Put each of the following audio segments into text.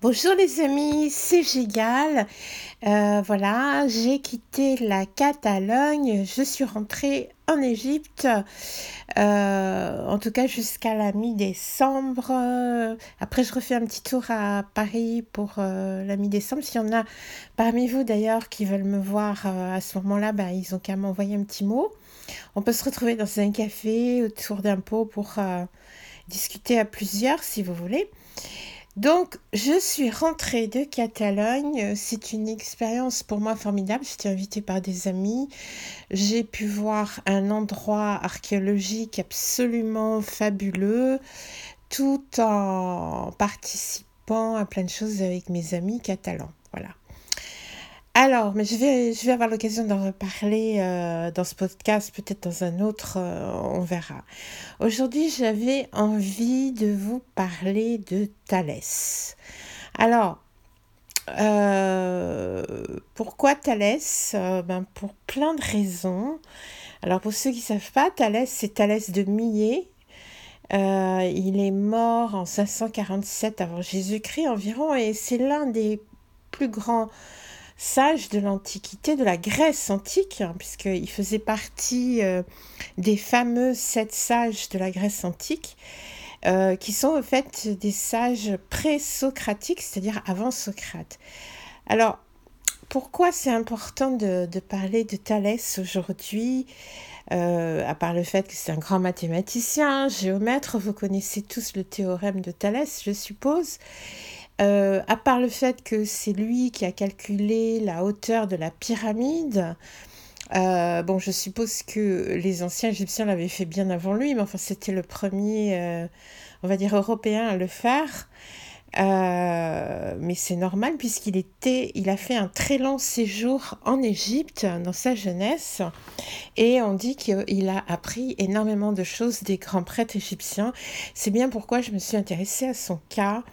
Bonjour les amis, c'est Gigal. Euh, voilà, j'ai quitté la Catalogne, je suis rentrée en Égypte, euh, en tout cas jusqu'à la mi-décembre. Après, je refais un petit tour à Paris pour euh, la mi-décembre. S'il y en a parmi vous d'ailleurs qui veulent me voir à ce moment-là, ben, ils ont qu'à m'envoyer un petit mot. On peut se retrouver dans un café autour d'un pot pour discuter à plusieurs si vous voulez. Donc, je suis rentrée de Catalogne. C'est une expérience pour moi formidable. J'étais invitée par des amis. J'ai pu voir un endroit archéologique absolument fabuleux, tout en participant à plein de choses avec mes amis catalans. Voilà. Alors, mais je vais, avoir l'occasion d'en reparler euh, dans ce podcast, peut-être dans un autre, euh, on verra. Aujourd'hui, j'avais envie de vous parler de Thalès. Alors, euh, pourquoi Thalès? Ben, Pour plein de raisons. Alors, pour ceux qui ne savent pas, Thalès, c'est Thalès de Millet. il est mort en 547 avant Jésus-Christ environ, et c'est l'un des plus grands sage de l'Antiquité, de la Grèce antique, hein, puisqu'il faisait partie euh, des fameux sept sages de la Grèce antique, euh, qui sont en fait des sages pré-socratiques, c'est-à-dire avant Socrate. Alors, pourquoi c'est important de, parler de Thalès aujourd'hui euh, à part le fait que c'est un grand mathématicien, géomètre, vous connaissez tous le théorème de Thalès, je suppose. Euh, à part le fait que c'est lui qui a calculé la hauteur de la pyramide, euh, bon, je suppose que les anciens Égyptiens l'avaient fait bien avant lui, mais enfin, c'était le premier, euh, on va dire, européen à le faire. mais c'est normal puisqu'il était, il a fait un très long séjour en Égypte dans sa jeunesse et on dit qu'il a appris énormément de choses des grands prêtres égyptiens. C'est bien pourquoi je me suis intéressée à son cas.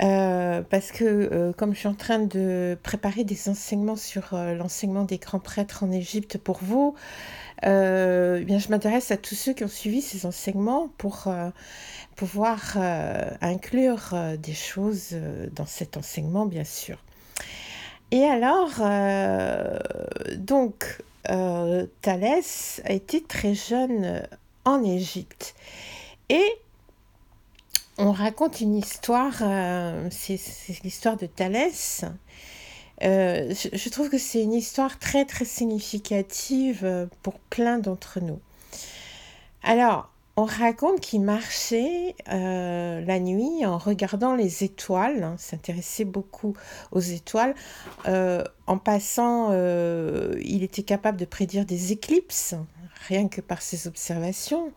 Euh, parce que euh, comme je suis en train de préparer des enseignements sur euh, l'enseignement des grands prêtres en Égypte pour vous, bien je m'intéresse à tous ceux qui ont suivi ces enseignements pour pouvoir inclure des choses dans cet enseignement, bien sûr. Et alors, donc, Thalès a été très jeune en Égypte. Et on raconte une histoire, euh, c'est l'histoire de Thalès. Euh, je, trouve que c'est une histoire très très significative euh, pour plein d'entre nous. Alors, on raconte qu'il marchait la nuit en regardant les étoiles, hein, s'intéressait beaucoup aux étoiles. en passant, il était capable de prédire des éclipses, rien que par ses observations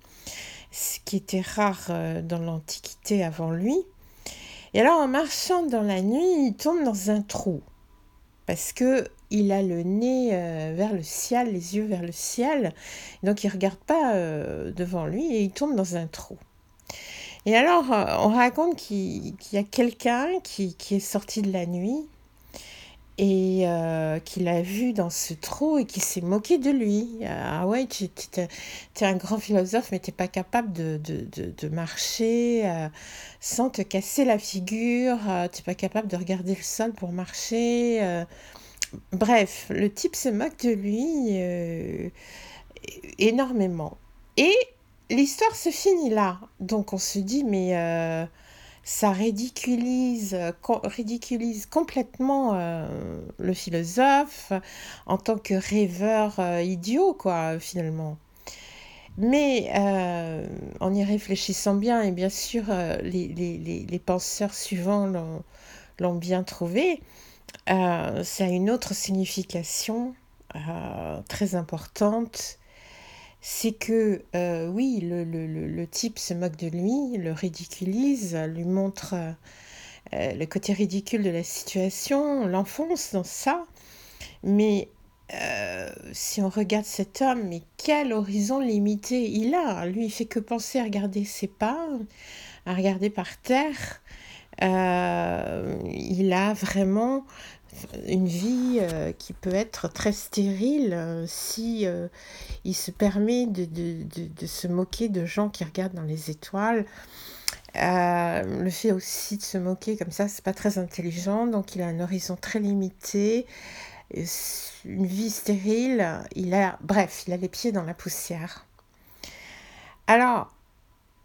ce qui était rare euh, dans l'Antiquité avant lui. Et alors en marchant dans la nuit, il tombe dans un trou parce que il a le nez euh, vers le ciel, les yeux vers le ciel, donc il regarde pas euh, devant lui et il tombe dans un trou. Et alors on raconte qu'il y a quelqu'un qui, qui, est sorti de la nuit et euh, qu'il a vu dans ce trou et qui s'est moqué de lui. Ah ouais, tu es, un grand philosophe, mais tu n'es pas capable de, de, de, marcher euh, sans te casser la figure, euh, tu n'es pas capable de regarder le sol pour marcher. Bref, le type se moque de lui énormément. Et l'histoire se finit là. Donc on se dit, mais ça ridiculise, ridiculise complètement euh, le philosophe en tant que rêveur euh, idiot, quoi, finalement. Mais euh, en y réfléchissant bien, et bien sûr, les, les, les, penseurs suivants l'ont bien trouvé, ça a une autre signification très importante c'est que euh, oui, le, type se moque de lui, le ridiculise, lui montre euh, le côté ridicule de la situation, l'enfonce dans ça. Mais euh, si on regarde cet homme, mais quel horizon limité il a Lui, il fait que penser à regarder ses pas, à regarder par terre. il a vraiment une vie euh, qui peut être très stérile euh, si euh, il se permet de, de, de, se moquer de gens qui regardent dans les étoiles. le fait aussi de se moquer comme ça, c'est pas très intelligent. Donc il a un horizon très limité, une vie stérile. Il a, bref, il a les pieds dans la poussière. Alors,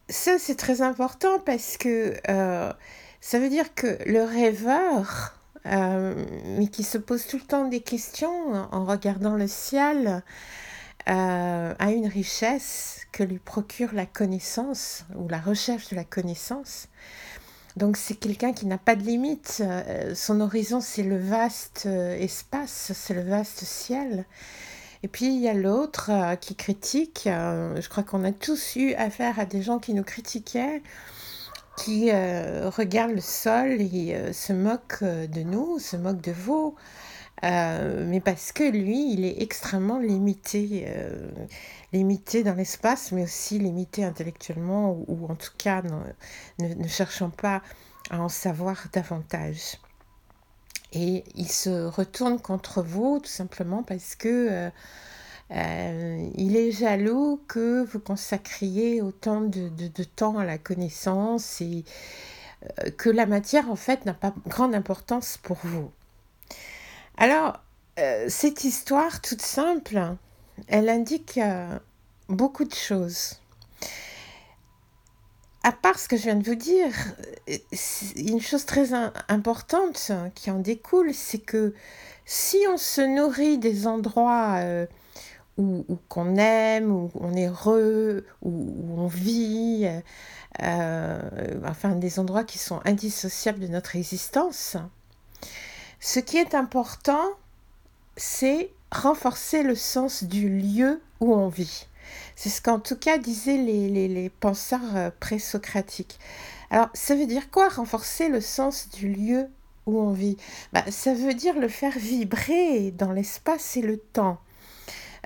ça c'est très important parce que ça veut dire que le rêveur, mais qui se pose tout le temps des questions en regardant le ciel, euh, a une richesse que lui procure la connaissance ou la recherche de la connaissance. Donc c'est quelqu'un qui n'a pas de limite. Euh, son horizon, c'est le vaste euh, espace, c'est le vaste ciel. Et puis il y a l'autre qui critique. je crois qu'on a tous eu affaire à des gens qui nous critiquaient, qui regardent le sol et se moquent de nous, se moquent de vous. Euh, mais parce que lui, il est extrêmement limité, euh, limité dans l'espace, mais aussi limité intellectuellement, ou, en tout cas ne, ne, cherchant pas à en savoir davantage. Et il se retourne contre vous tout simplement parce que euh, il est jaloux que vous consacriez autant de, de, temps à la connaissance et que la matière en fait n'a pas grande importance pour vous. Alors, euh, cette histoire toute simple, elle indique euh, beaucoup de choses. À part ce que je viens de vous dire, euh, une chose très importante qui en découle, c'est que si on se nourrit des endroits où, qu'on aime, où on est heureux, où, on vit, enfin des endroits qui sont indissociables de notre existence, ce qui est important, c'est renforcer le sens du lieu où on vit. C'est ce qu'en tout cas disaient les, les, penseurs euh, présocratiques. Alors, ça veut dire quoi renforcer le sens du lieu où on vit? Bah, Ça veut dire le faire vibrer dans l'espace et le temps.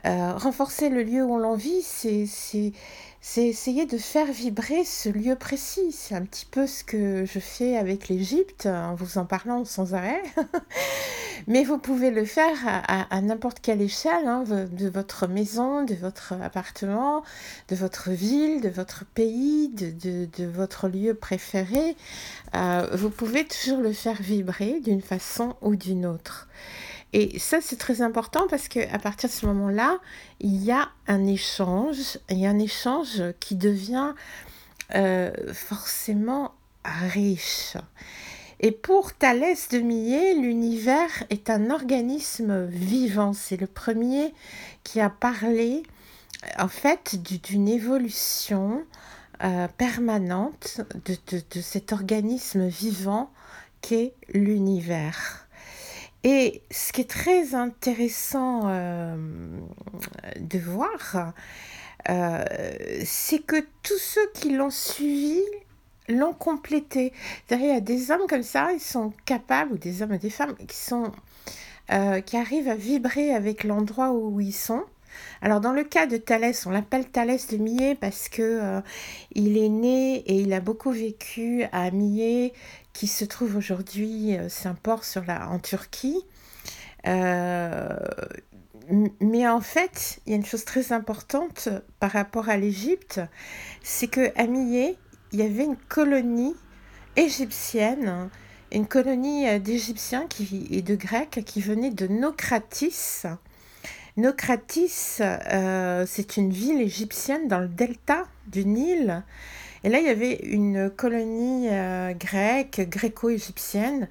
Euh, renforcer le lieu où l'on vit, c'est c'est essayer de faire vibrer ce lieu précis. C'est un petit peu ce que je fais avec l'Égypte en vous en parlant sans arrêt. Mais vous pouvez le faire à, n'importe quelle échelle, hein, de votre maison, de votre appartement, de votre ville, de votre pays, de, de, votre lieu préféré. Euh, vous pouvez toujours le faire vibrer d'une façon ou d'une autre. Et ça, c'est très important parce qu'à partir de ce moment-là, il y a un échange, il y a un échange qui devient euh, forcément riche. Et pour Thalès de Millet, l'univers est un organisme vivant. C'est le premier qui a parlé, en fait, d'une évolution euh, permanente de, de, cet organisme vivant qu'est l'univers. Et ce qui est très intéressant euh, de voir, euh, c'est que tous ceux qui l'ont suivi l'ont complété. Il y a des hommes comme ça, ils sont capables, ou des hommes et des femmes, qui, sont, euh, qui arrivent à vibrer avec l'endroit où ils sont. Alors dans le cas de Thalès, on l'appelle Thalès de Millet parce que il est né et il a beaucoup vécu à Millet qui se trouve aujourd'hui, euh, c'est un port sur la, en Turquie. Euh, mais en fait, il y a une chose très importante par rapport à l'Égypte, c'est que à Millet, il y avait une colonie égyptienne, une colonie euh, d'Égyptiens et de Grecs qui venait de Nocratis. Nocratis, c'est une ville égyptienne dans le delta du Nil et là, il y avait une colonie euh, grecque, gréco-égyptienne,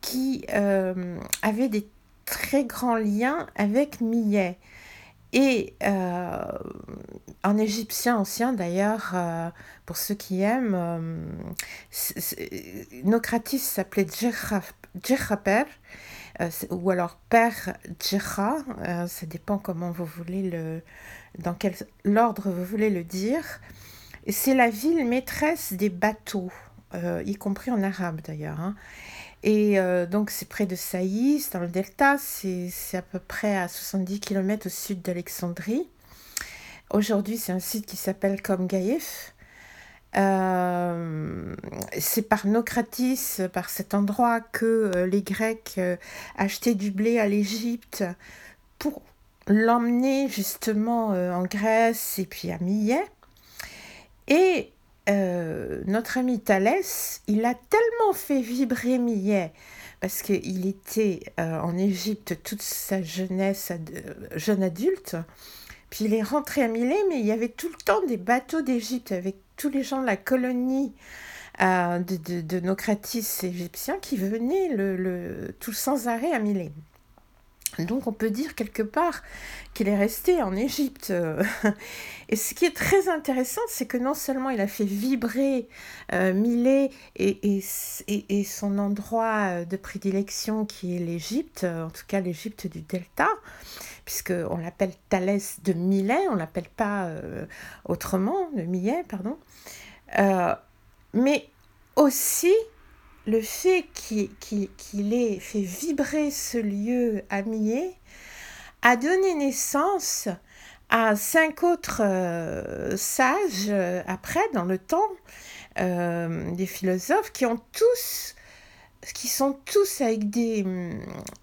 qui euh, avait des très grands liens avec Millet. Et euh, en égyptien ancien, d'ailleurs, pour ceux qui aiment, Nocratis s'appelait Djerraper, ou alors Père Djerra, ça dépend comment vous voulez le, dans quel ordre vous voulez le dire. C'est la ville maîtresse des bateaux, euh, y compris en arabe d'ailleurs. Hein. Et euh, donc c'est près de Saïs, dans le delta, c'est à peu près à 70 km au sud d'Alexandrie. Aujourd'hui, c'est un site qui s'appelle Komgaïf. Euh, c'est par Nocratis, par cet endroit, que les Grecs achetaient du blé à l'Égypte pour l'emmener justement en Grèce et puis à Millet. Et notre ami Thalès, il a tellement fait vibrer Millet parce qu'il était en Égypte toute sa jeunesse, jeune adulte, puis il est rentré à Milet, mais il y avait tout le temps des bateaux d'Égypte avec tous les gens de la colonie euh, de, de, Nocratis égyptiens qui venaient le, le, tout sans arrêt à Milet. Donc on peut dire quelque part qu'il est resté en Égypte. Et ce qui est très intéressant, c'est que non seulement il a fait vibrer euh, Milet et, son endroit de prédilection qui est l'Égypte, en tout cas l'Égypte du Delta, puisqu'on l'appelle Thalès de Milet, on ne l'appelle pas euh, autrement, de Millet, pardon. Euh, mais aussi le fait qu'il ait fait vibrer ce lieu à Millet a donné naissance à cinq autres euh, sages après, dans le temps, des philosophes qui ont tous qui sont tous avec des,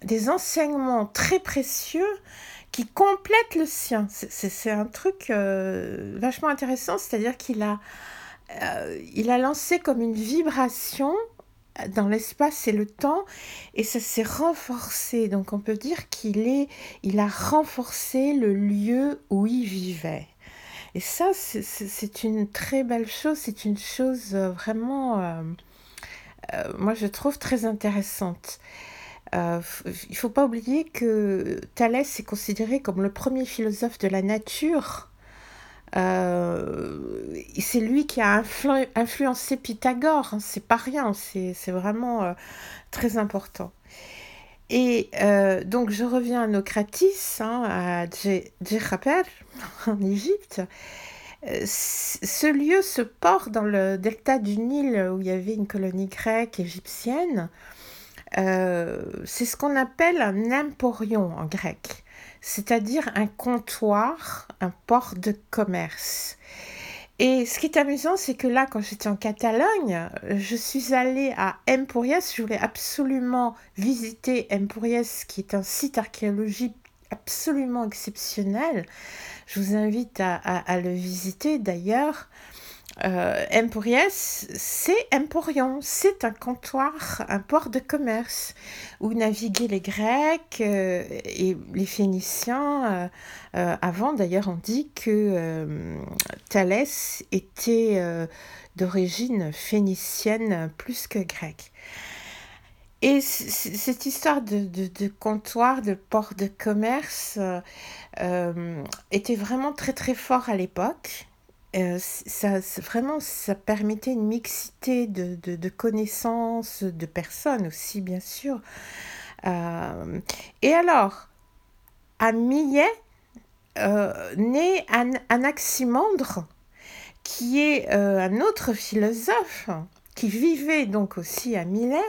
des enseignements très précieux qui complète le sien. C'est un truc euh, vachement intéressant, c'est-à-dire qu'il a, euh, il a lancé comme une vibration dans l'espace et le temps et ça s'est renforcé. Donc on peut dire qu'il est, il a renforcé le lieu où il vivait. Et ça, c'est une très belle chose, c'est une chose euh, vraiment, moi je trouve très intéressante. Euh, il ne faut pas oublier que Thalès est considéré comme le premier philosophe de la nature. Euh, c'est lui qui a influencé Pythagore, hein, c'est pas rien, c'est vraiment euh, très important. Et donc je reviens à Nocratis, hein, à Djerapel, en Égypte. Ce lieu, ce port dans le delta du Nil où il y avait une colonie grecque égyptienne, euh, c'est ce qu'on appelle un emporion en grec, c'est-à-dire un comptoir, un port de commerce. Et ce qui est amusant, c'est que là, quand j'étais en Catalogne, je suis allée à Empurias. Je voulais absolument visiter Empurias, qui est un site archéologique absolument exceptionnel. Je vous invite à le visiter d'ailleurs. Euh, Emporias, c'est Emporion, c'est un comptoir, un port de commerce où naviguaient les Grecs euh, et les Phéniciens. Euh, avant, d'ailleurs, on dit que Thalès était d'origine phénicienne plus que grecque. Et cette histoire de, comptoir, de port de commerce, était vraiment très très fort à l'époque. Euh, ça, vraiment, ça permettait une mixité de, de, connaissances, de personnes aussi, bien sûr. Euh, et alors, à Millet, euh, naît Anaximandre, qui est un autre philosophe qui vivait donc aussi à Millet,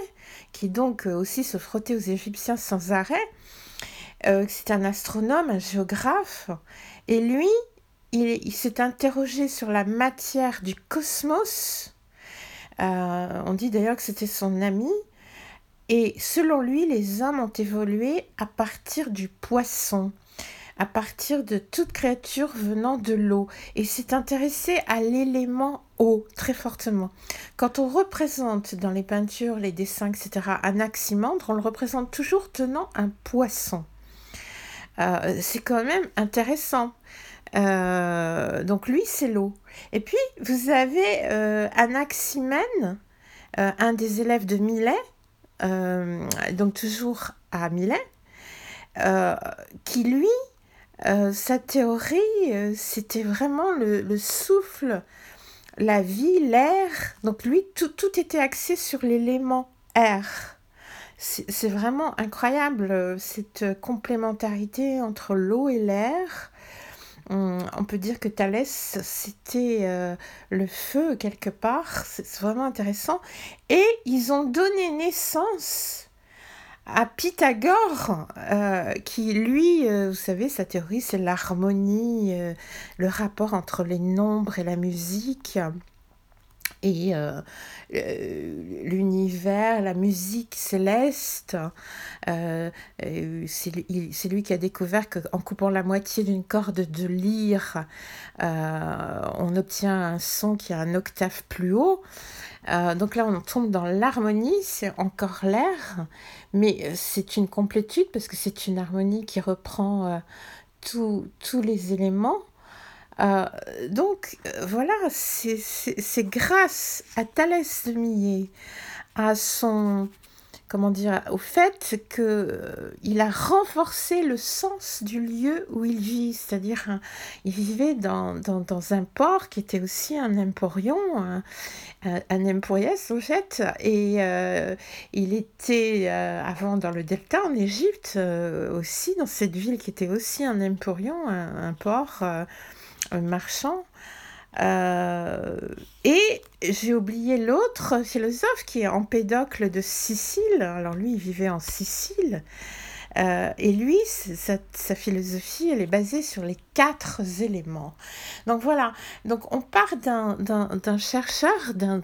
qui donc aussi se frottait aux Égyptiens sans arrêt. C'est un astronome, un géographe, et lui, il, s'est interrogé sur la matière du cosmos. Euh, on dit d'ailleurs que c'était son ami. Et selon lui, les hommes ont évolué à partir du poisson, à partir de toute créature venant de l'eau. Et s'est intéressé à l'élément eau très fortement. Quand on représente dans les peintures, les dessins, etc., un aximandre, on le représente toujours tenant un poisson. Euh, c'est quand même intéressant. Euh, donc lui, c'est l'eau. Et puis, vous avez euh, Anaximène, euh, un des élèves de Millet, donc toujours à Millet, qui lui, sa théorie, c'était vraiment le, le, souffle, la vie, l'air. Donc lui, tout, tout était axé sur l'élément air. C'est vraiment incroyable cette complémentarité entre l'eau et l'air on, peut dire que Thalès, c'était euh, le feu quelque part. C'est vraiment intéressant. Et ils ont donné naissance à Pythagore, euh, qui lui, euh, vous savez, sa théorie, c'est l'harmonie, le rapport entre les nombres et la musique. Et euh, l'univers, la musique céleste. Euh, c'est lui qui a découvert qu'en coupant la moitié d'une corde de lyre, euh, on obtient un son qui a un octave plus haut. donc là, on tombe dans l'harmonie, c'est encore l'air, mais c'est une complétude parce que c'est une harmonie qui reprend tous les éléments. Euh, donc euh, voilà, c'est grâce à Thalès de Millet, à son comment dire, au fait qu'il euh, a renforcé le sens du lieu où il vit, c'est-à-dire il vivait dans, un port qui était aussi un emporion, un, un emporiès en fait, et il était avant dans le delta en Égypte aussi, dans cette ville qui était aussi un emporion, un port marchand. Euh, et j'ai oublié l'autre philosophe qui est Empédocle de Sicile. Alors lui, il vivait en Sicile. Euh, et lui, sa, sa, philosophie, elle est basée sur les quatre éléments. Donc voilà, donc on part d'un chercheur, d'un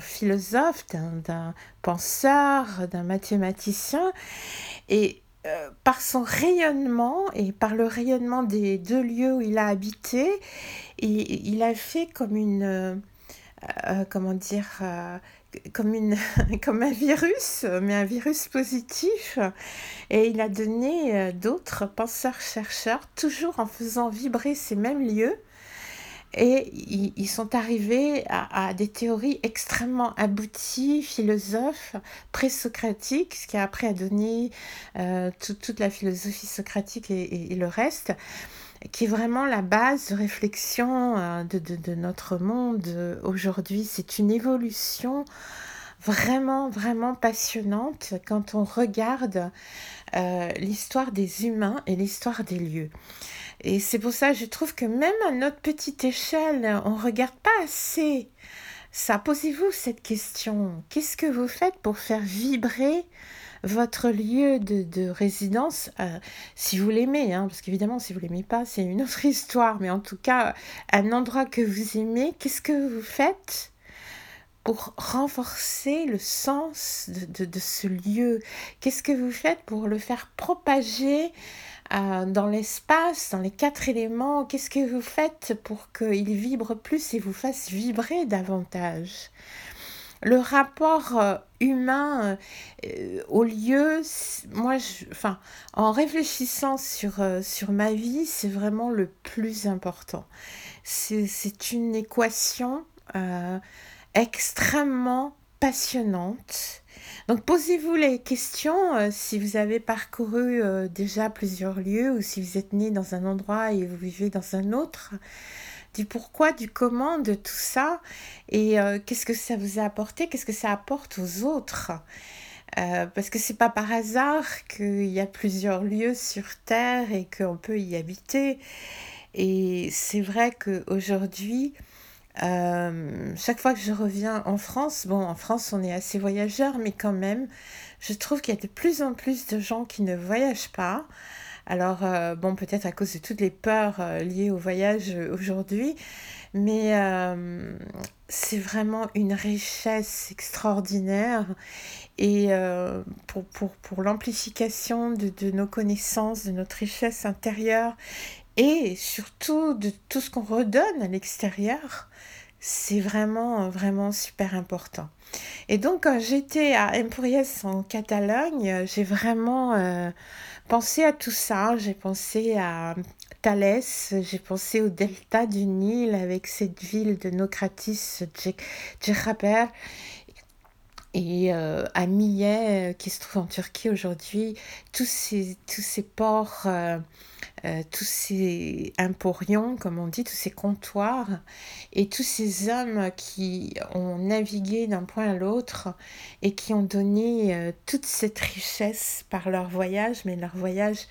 philosophe, d'un penseur, d'un mathématicien, et euh, par son rayonnement et par le rayonnement des deux lieux où il a habité, et, il a fait comme une, euh, euh, comment dire, comme, une, comme un virus, mais un virus positif. Et il a donné d'autres penseurs-chercheurs, toujours en faisant vibrer ces mêmes lieux, et ils, sont arrivés à, des théories extrêmement abouties, philosophes, présocratiques, ce qui a après a donné euh, toute la philosophie socratique et, le reste, qui est vraiment la base de réflexion euh, de, de, notre monde aujourd'hui. C'est une évolution vraiment, vraiment passionnante quand on regarde euh, l'histoire des humains et l'histoire des lieux. Et c'est pour ça que je trouve que même à notre petite échelle, on ne regarde pas assez ça. Posez-vous cette question. Qu'est-ce que vous faites pour faire vibrer votre lieu de, résidence, euh, si vous l'aimez, hein, parce qu'évidemment, si vous l'aimez pas, c'est une autre histoire, mais en tout cas, un endroit que vous aimez, qu'est-ce que vous faites pour renforcer le sens de ce lieu. Qu'est-ce que vous faites pour le faire propager euh, dans l'espace, dans les quatre éléments, qu'est-ce que vous faites pour qu'il vibre plus et vous fasse vibrer davantage? Le rapport euh, humain euh, au lieu, moi, enfin, en réfléchissant sur, sur ma vie, c'est vraiment le plus important. C'est une équation extrêmement passionnante donc posez-vous les questions euh, si vous avez parcouru euh, déjà plusieurs lieux ou si vous êtes né dans un endroit et vous vivez dans un autre. Du pourquoi, du comment, de tout ça et euh, qu'est-ce que ça vous a apporté, qu'est-ce que ça apporte aux autres? parce que c'est pas par hasard qu'il y a plusieurs lieux sur Terre et qu'on peut y habiter. Et c'est vrai qu'aujourd'hui, euh, chaque fois que je reviens en France, bon, en France, on est assez voyageurs, mais quand même, je trouve qu'il y a de plus en plus de gens qui ne voyagent pas. Alors, euh, bon, peut-être à cause de toutes les peurs euh, liées au voyage aujourd'hui, mais c'est vraiment une richesse extraordinaire. Et pour, pour, pour l'amplification de, de nos connaissances, de notre richesse intérieure, et surtout de tout ce qu'on redonne à l'extérieur, c'est vraiment, vraiment super important. Et donc, quand j'étais à Empuriès en Catalogne, j'ai vraiment euh, pensé à tout ça. J'ai pensé à Thalès, j'ai pensé au delta du Nil avec cette ville de Nocratis, Djeraper, et euh, à Millet, euh, qui se trouve en Turquie aujourd'hui, tous ces, tous ces ports euh, tous ces emporions, comme on dit, tous ces comptoirs, et tous ces hommes qui ont navigué d'un point à l'autre et qui ont donné toute cette richesse par leur voyage, mais leur voyage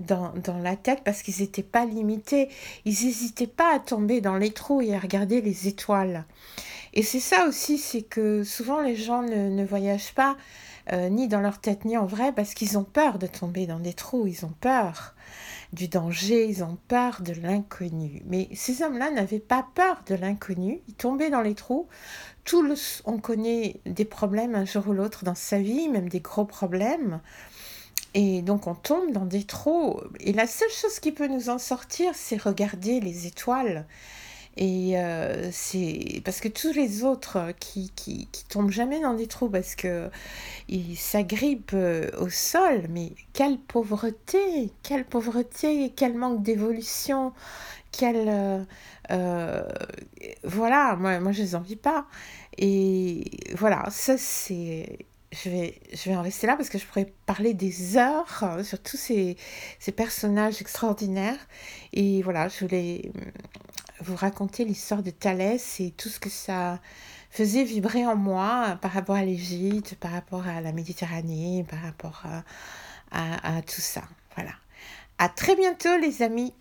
dans, dans la tête parce qu'ils n'étaient pas limités. Ils n'hésitaient pas à tomber dans les trous et à regarder les étoiles. Et c'est ça aussi, c'est que souvent les gens ne, voyagent pas euh, ni dans leur tête ni en vrai parce qu'ils ont peur de tomber dans des trous, ils ont peur du danger, ils ont peur de l'inconnu. Mais ces hommes-là n'avaient pas peur de l'inconnu, ils tombaient dans les trous. Tous, on connaît des problèmes un jour ou l'autre dans sa vie, même des gros problèmes. Et donc on tombe dans des trous. Et la seule chose qui peut nous en sortir, c'est regarder les étoiles. Et euh, c'est parce que tous les autres qui, qui, qui, tombent jamais dans des trous parce que ils s'agrippent euh, au sol, mais quelle pauvreté, quelle pauvreté, quel manque d'évolution, quel euh, voilà, moi, moi je les envie pas. Et voilà, ça c'est je vais, je vais en rester là parce que je pourrais parler des heures sur tous ces, ces personnages extraordinaires. Et voilà, je voulais vous raconter l'histoire de Thalès et tout ce que ça faisait vibrer en moi par rapport à l'Égypte, par rapport à la Méditerranée, par rapport à, à, à tout ça. Voilà. À très bientôt les amis.